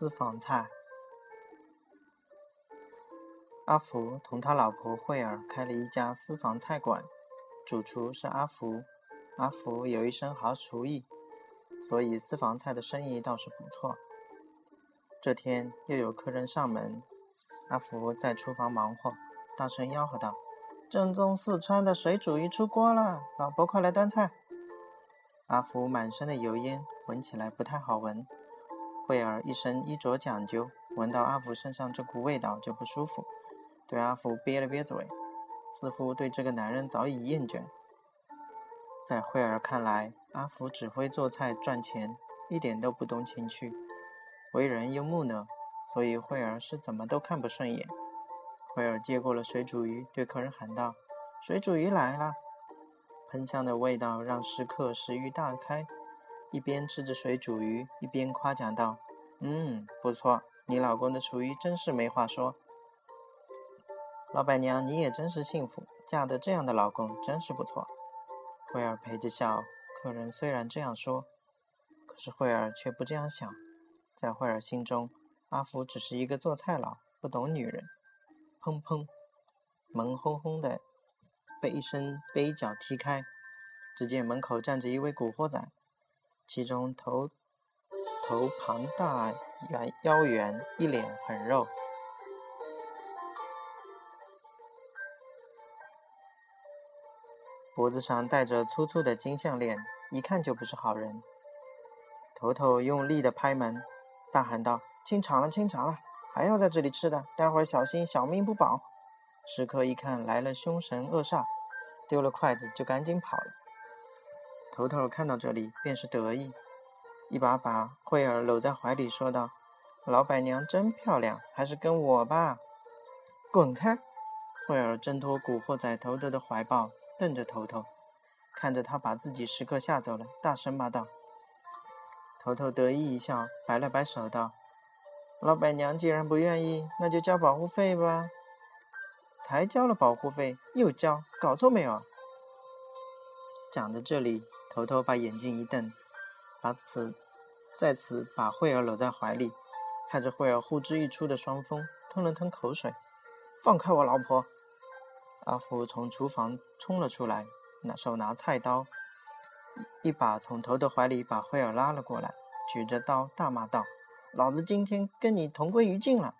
私房菜。阿福同他老婆惠儿开了一家私房菜馆，主厨是阿福。阿福有一身好厨艺，所以私房菜的生意倒是不错。这天又有客人上门，阿福在厨房忙活，大声吆喝道：“正宗四川的水煮鱼出锅了，老婆快来端菜！”阿福满身的油烟，闻起来不太好闻。惠儿一身衣着讲究，闻到阿福身上这股味道就不舒服，对阿福憋了憋嘴，似乎对这个男人早已厌倦。在惠儿看来，阿福只会做菜赚钱，一点都不懂情趣。为人又木讷，所以惠儿是怎么都看不顺眼。惠儿接过了水煮鱼，对客人喊道：“水煮鱼来了！”喷香的味道让食客食欲大开，一边吃着水煮鱼，一边夸奖道：“嗯，不错，你老公的厨艺真是没话说。老板娘，你也真是幸福，嫁得这样的老公真是不错。”惠儿陪着笑。客人虽然这样说，可是惠儿却不这样想。在惠儿心中，阿福只是一个做菜佬，不懂女人。砰砰，门轰轰的被一声杯脚踢开，只见门口站着一位古惑仔，其中头头庞大、圆腰圆，一脸很肉，脖子上戴着粗粗的金项链，一看就不是好人。头头用力的拍门。大喊道：“清场了，清场了！还要在这里吃的，待会儿小心小命不保！”食客一看来了凶神恶煞，丢了筷子就赶紧跑了。头头看到这里便是得意，一把把惠儿搂在怀里，说道：“老板娘真漂亮，还是跟我吧。”滚开！惠儿挣脱古惑仔头头的怀抱，瞪着头头，看着他把自己食客吓走了，大声骂道。头头得意一笑，摆了摆手道：“老板娘既然不愿意，那就交保护费吧。”才交了保护费，又交，搞错没有？讲到这里，头头把眼睛一瞪，把此在此把惠儿搂在怀里，看着惠儿呼之欲出的双峰，吞了吞口水：“放开我老婆！”阿福从厨房冲了出来，拿手拿菜刀。一把从头的怀里把惠儿拉了过来，举着刀大骂道：“老子今天跟你同归于尽了！”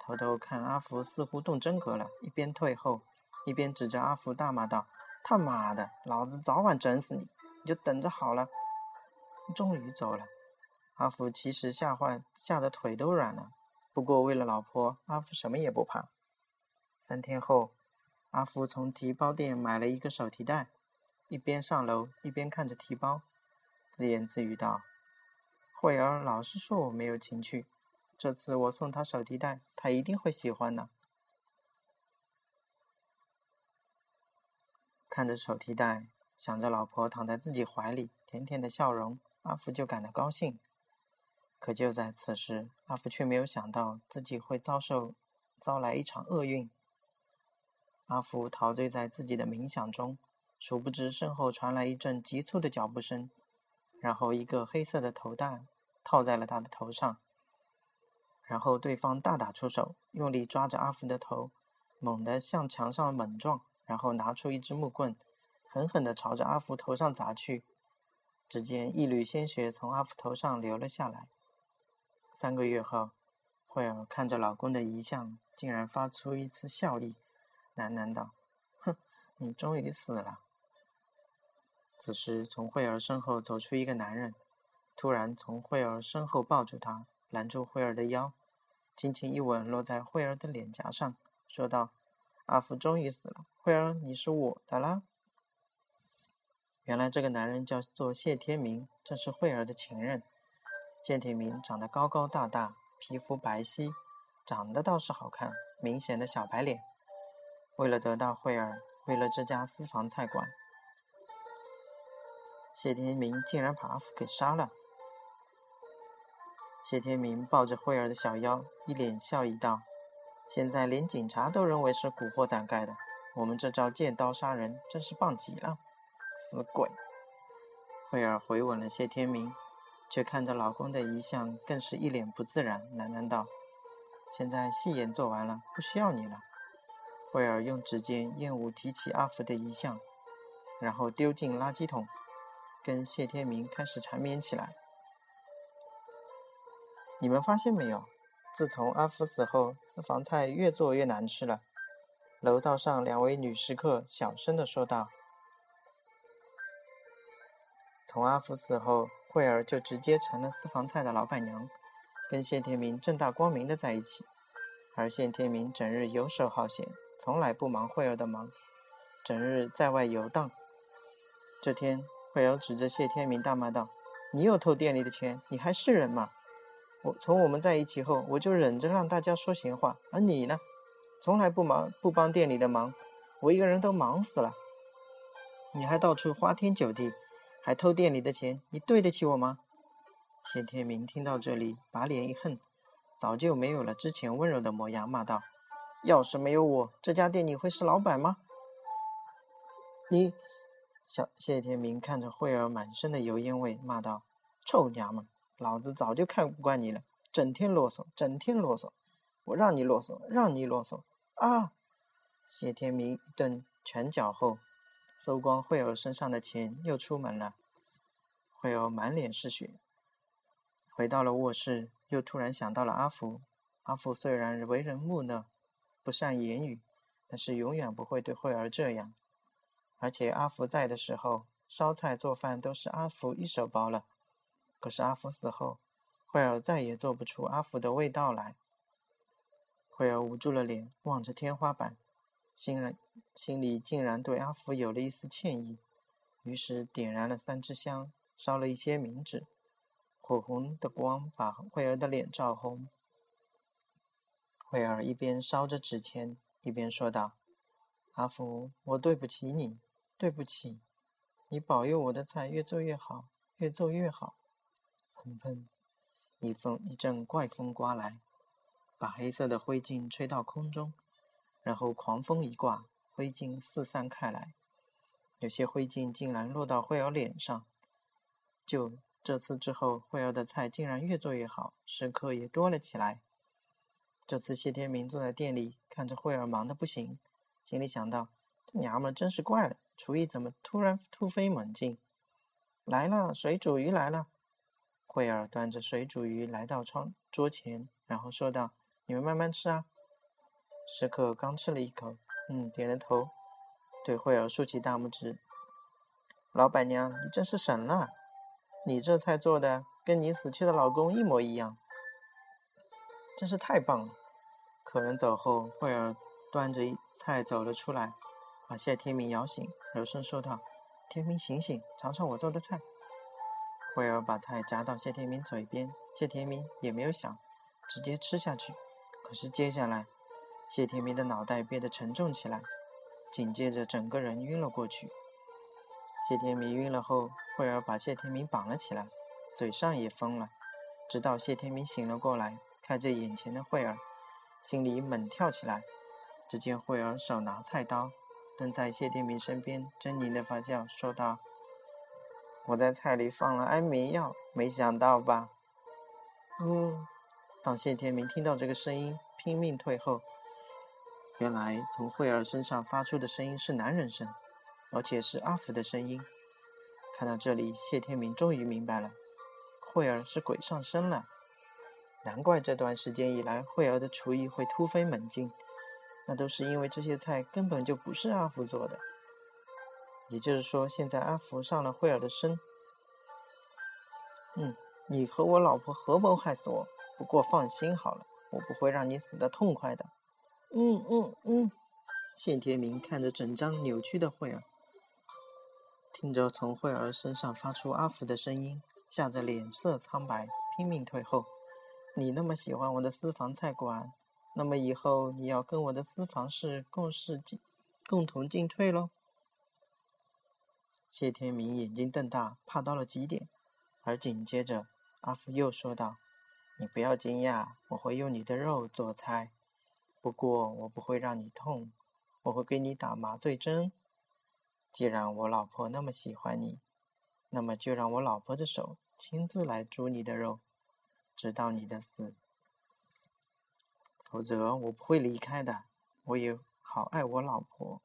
头头看阿福似乎动真格了，一边退后，一边指着阿福大骂道：“他妈的，老子早晚整死你！你就等着好了！”终于走了。阿福其实吓坏，吓得腿都软了。不过为了老婆，阿福什么也不怕。三天后，阿福从提包店买了一个手提袋。一边上楼一边看着提包，自言自语道：“慧儿老是说我没有情趣，这次我送她手提袋，她一定会喜欢的。”看着手提袋，想着老婆躺在自己怀里，甜甜的笑容，阿福就感到高兴。可就在此时，阿福却没有想到自己会遭受遭来一场厄运。阿福陶醉在自己的冥想中。殊不知，身后传来一阵急促的脚步声，然后一个黑色的头带套在了他的头上。然后对方大打出手，用力抓着阿福的头，猛地向墙上猛撞，然后拿出一支木棍，狠狠地朝着阿福头上砸去。只见一缕鲜血从阿福头上流了下来。三个月后，惠儿看着老公的遗像，竟然发出一丝笑意，喃喃道：“哼，你终于死了。”此时，从惠儿身后走出一个男人，突然从惠儿身后抱住她，拦住惠儿的腰，轻轻一吻落在惠儿的脸颊上，说道：“阿福终于死了，惠儿，你是我的啦。”原来这个男人叫做谢天明，正是慧儿的情人。谢天明长得高高大大，皮肤白皙，长得倒是好看，明显的小白脸。为了得到惠儿，为了这家私房菜馆。谢天明竟然把阿福给杀了。谢天明抱着惠儿的小腰，一脸笑意道：“现在连警察都认为是古惑仔干的，我们这招借刀杀人真是棒极了！”死鬼！惠儿回吻了谢天明，却看着老公的遗像，更是一脸不自然，喃喃道：“现在戏演做完了，不需要你了。”惠儿用指尖厌恶提起阿福的遗像，然后丢进垃圾桶，跟谢天明开始缠绵起来。你们发现没有？自从阿福死后，私房菜越做越难吃了。楼道上两位女食客小声的说道：“从阿福死后，惠儿就直接成了私房菜的老板娘，跟谢天明正大光明的在一起。而谢天明整日游手好闲，从来不忙惠儿的忙，整日在外游荡。这天，惠儿指着谢天明大骂道：‘你又偷店里的钱，你还是人吗？’”我从我们在一起后，我就忍着让大家说闲话，而你呢，从来不忙不帮店里的忙，我一个人都忙死了。你还到处花天酒地，还偷店里的钱，你对得起我吗？谢天明听到这里，把脸一横，早就没有了之前温柔的模样，骂道：“要是没有我，这家店你会是老板吗？”你，小谢天明看着慧儿满身的油烟味，骂道：“臭娘们！”老子早就看不惯你了，整天啰嗦，整天啰嗦，我让你啰嗦，让你啰嗦啊！谢天明一顿拳脚后，搜光惠儿身上的钱，又出门了。惠儿满脸是血，回到了卧室，又突然想到了阿福。阿福虽然为人木讷，不善言语，但是永远不会对惠儿这样。而且阿福在的时候，烧菜做饭都是阿福一手包了。可是阿福死后，惠儿再也做不出阿福的味道来。惠儿捂住了脸，望着天花板，心然心里竟然对阿福有了一丝歉意。于是点燃了三支香，烧了一些冥纸，火红的光把惠儿的脸照红。惠儿一边烧着纸钱，一边说道：“阿福，我对不起你，对不起，你保佑我的菜越做越好，越做越好。”砰砰！一风一阵怪风刮来，把黑色的灰烬吹到空中，然后狂风一刮，灰烬四散开来。有些灰烬竟然落到惠儿脸上。就这次之后，惠儿的菜竟然越做越好，食客也多了起来。这次谢天明坐在店里，看着惠儿忙得不行，心里想到：这娘们真是怪了，厨艺怎么突然突飞猛进？来了，水煮鱼来了。惠儿端着水煮鱼来到窗桌前，然后说道：“你们慢慢吃啊。”食客刚吃了一口，嗯，点了头，对惠儿竖起大拇指：“老板娘，你真是神了！你这菜做的跟你死去的老公一模一样，真是太棒了！”客人走后，惠儿端着一菜走了出来，把谢天明摇醒，柔声说道：“天明，醒醒，尝尝我做的菜。”惠儿把菜夹到谢天明嘴边，谢天明也没有想，直接吃下去。可是接下来，谢天明的脑袋变得沉重起来，紧接着整个人晕了过去。谢天明晕了后，惠儿把谢天明绑了起来，嘴上也封了。直到谢天明醒了过来，看着眼前的惠儿，心里猛跳起来。只见惠儿手拿菜刀，蹲在谢天明身边，狰狞的发笑，说道。我在菜里放了安眠药，没想到吧？嗯。当谢天明听到这个声音，拼命退后。原来从惠儿身上发出的声音是男人声，而且是阿福的声音。看到这里，谢天明终于明白了，惠儿是鬼上身了。难怪这段时间以来，惠儿的厨艺会突飞猛进，那都是因为这些菜根本就不是阿福做的。也就是说，现在阿福上了惠儿的身。嗯，你和我老婆合谋害死我。不过放心好了，我不会让你死的痛快的。嗯嗯嗯。谢天明看着整张扭曲的惠儿，听着从惠儿身上发出阿福的声音，吓得脸色苍白，拼命退后。你那么喜欢我的私房菜馆，那么以后你要跟我的私房事共事进，共同进退喽。谢天明眼睛瞪大，怕到了极点，而紧接着，阿福又说道：“你不要惊讶，我会用你的肉做菜，不过我不会让你痛，我会给你打麻醉针。既然我老婆那么喜欢你，那么就让我老婆的手亲自来煮你的肉，直到你的死。否则，我不会离开的。我也好爱我老婆。